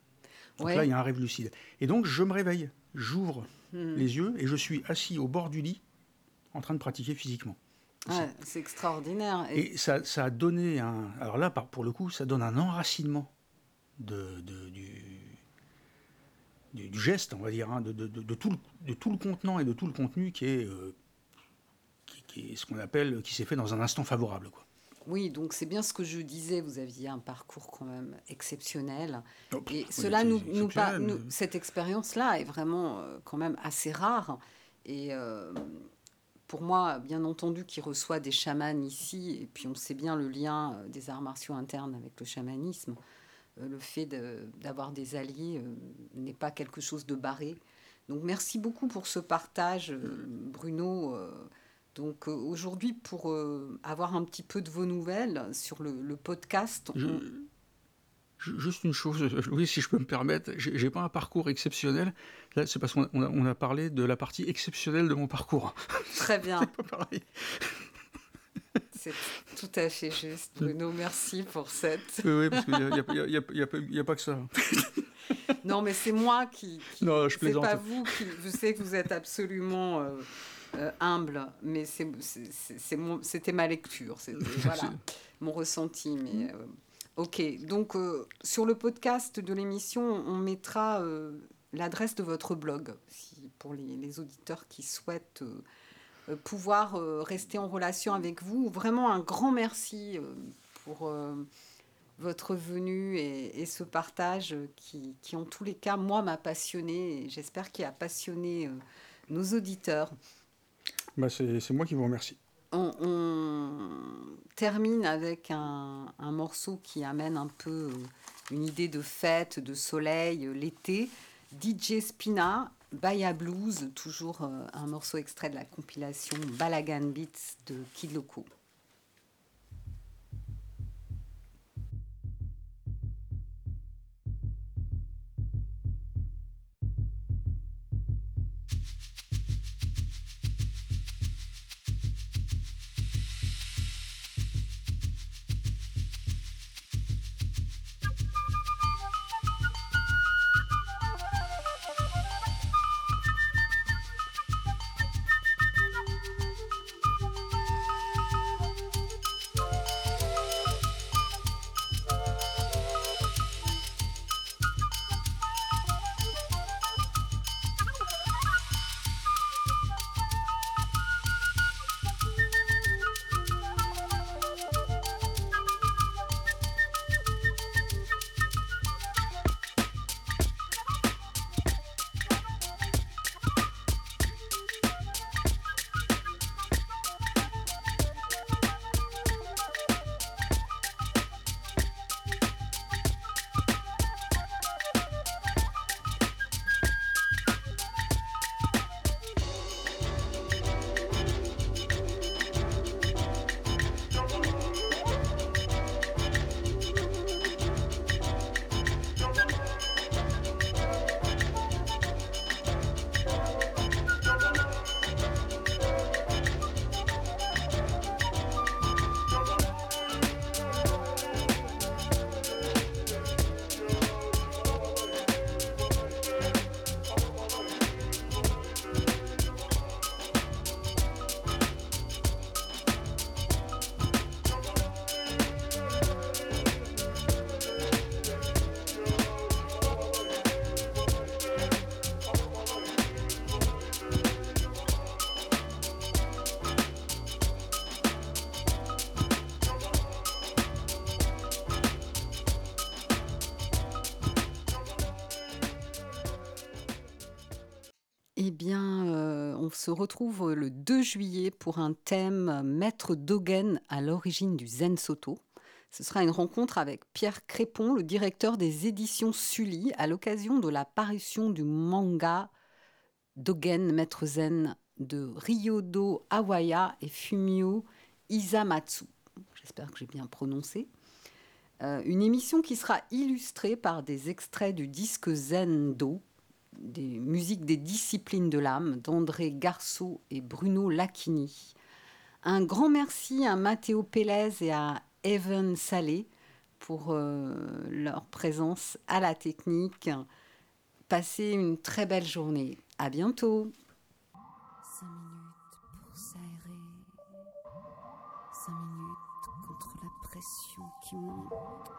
Donc là, il y a un rêve lucide. Et donc, je me réveille, j'ouvre hmm. les yeux et je suis assis au bord du lit en train de pratiquer physiquement. C'est extraordinaire. Et, ça, ça, a donné un. Alors là, pour le coup, ça donne un enracinement de, de du, du, geste, on va dire, hein, de, de, tout le, de tout le contenant et de tout le contenu qui est, euh, qui, qui, est ce qu'on appelle, qui s'est fait dans un instant favorable. Quoi. Oui, donc c'est bien ce que je disais, vous aviez un parcours quand même exceptionnel. Oh, et cela nous, nous, cette expérience-là est vraiment euh, quand même assez rare. Et euh, pour moi, bien entendu, qui reçoit des chamans ici, et puis on sait bien le lien euh, des arts martiaux internes avec le chamanisme, le fait d'avoir des alliés n'est pas quelque chose de barré. Donc merci beaucoup pour ce partage, Bruno. Donc euh, aujourd'hui, pour euh, avoir un petit peu de vos nouvelles sur le, podcast. Juste une chose, oui, si je peux me permettre, j'ai pas un parcours exceptionnel. Là, c'est parce qu'on a, on a, parlé de la partie exceptionnelle de mon parcours. Très bien. c'est pas pareil. C'est tout à fait juste, Bruno. Merci pour cette. Oui, oui parce qu'il n'y a, pas que ça. non, mais c'est moi qui. qui non, je plaisante. C'est pas vous qui. Je sais que vous êtes absolument. Euh, euh, humble, mais c'était ma lecture, c'était voilà, mon ressenti. Mais euh, ok, donc euh, sur le podcast de l'émission, on mettra l'adresse de votre blog si, pour les, auditeurs qui souhaitent pouvoir rester en relation avec vous. Vraiment un grand merci pour votre venue et, ce partage qui, qui, en tous les cas, moi, m'a passionné et j'espère qu'il a passionné nos auditeurs. Bah c'est moi qui vous remercie. On, termine avec un, morceau qui amène un peu euh, une idée de fête, de soleil, euh, l'été. DJ Spina, Baya Blues, toujours euh, un morceau extrait de la compilation Balagan Beats de Kid Loco. Se retrouve le 2 juillet pour un thème Maître Dogen à l'origine du Zen Soto. Ce sera une rencontre avec Pierre Crépon, le directeur des éditions Sully, à l'occasion de la parution du manga Dogen Maître Zen de Ryodo Awaya et Fumio Isamatsu. J'espère que j'ai bien prononcé. Euh, une émission qui sera illustrée par des extraits du disque Zen Do, des musiques des disciplines de l'âme d'André Garceau et Bruno Lacchini. Un grand merci à Matteo Pélez et à Evan Salé pour euh, leur présence à la technique. Passez une très belle journée. À bientôt. 5 minutes pour s'aérer. 5 minutes contre la pression qui monte.